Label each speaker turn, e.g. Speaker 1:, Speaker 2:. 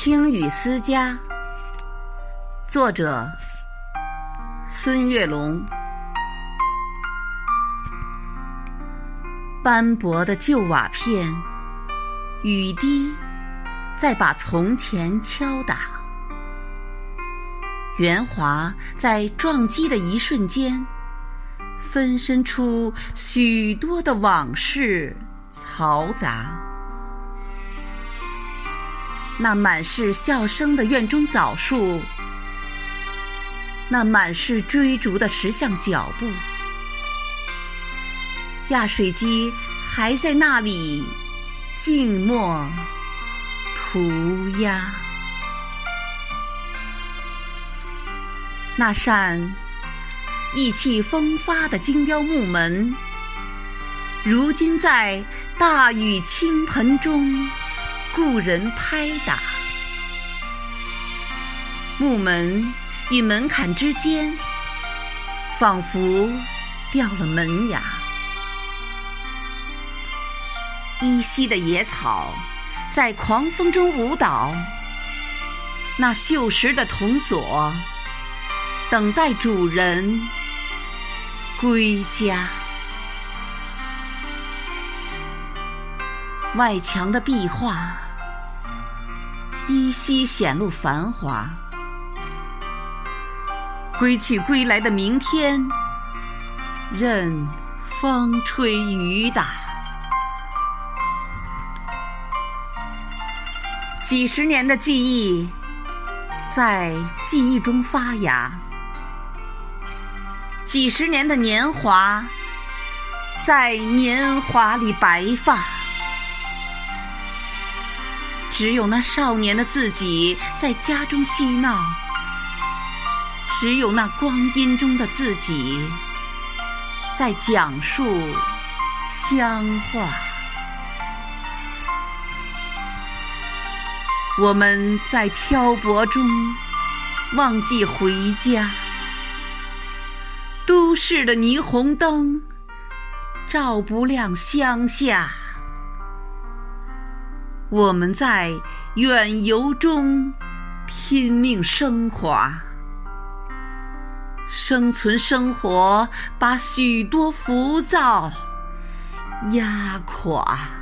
Speaker 1: 听雨思家，作者孙月龙。斑驳的旧瓦片，雨滴在把从前敲打。圆滑在撞击的一瞬间，分身出许多的往事，嘈杂。那满是笑声的院中枣树，那满是追逐的石像脚步，压水机还在那里静默涂鸦。那扇意气风发的精雕木门，如今在大雨倾盆中。故人拍打，木门与门槛之间，仿佛掉了门牙。依稀的野草在狂风中舞蹈，那锈蚀的铜锁等待主人归家。外墙的壁画依稀显露繁华，归去归来的明天，任风吹雨打。几十年的记忆在记忆中发芽，几十年的年华在年华里白发。只有那少年的自己在家中嬉闹，只有那光阴中的自己在讲述乡话。我们在漂泊中忘记回家，都市的霓虹灯照不亮乡下。我们在远游中拼命升华生存生活把许多浮躁压垮。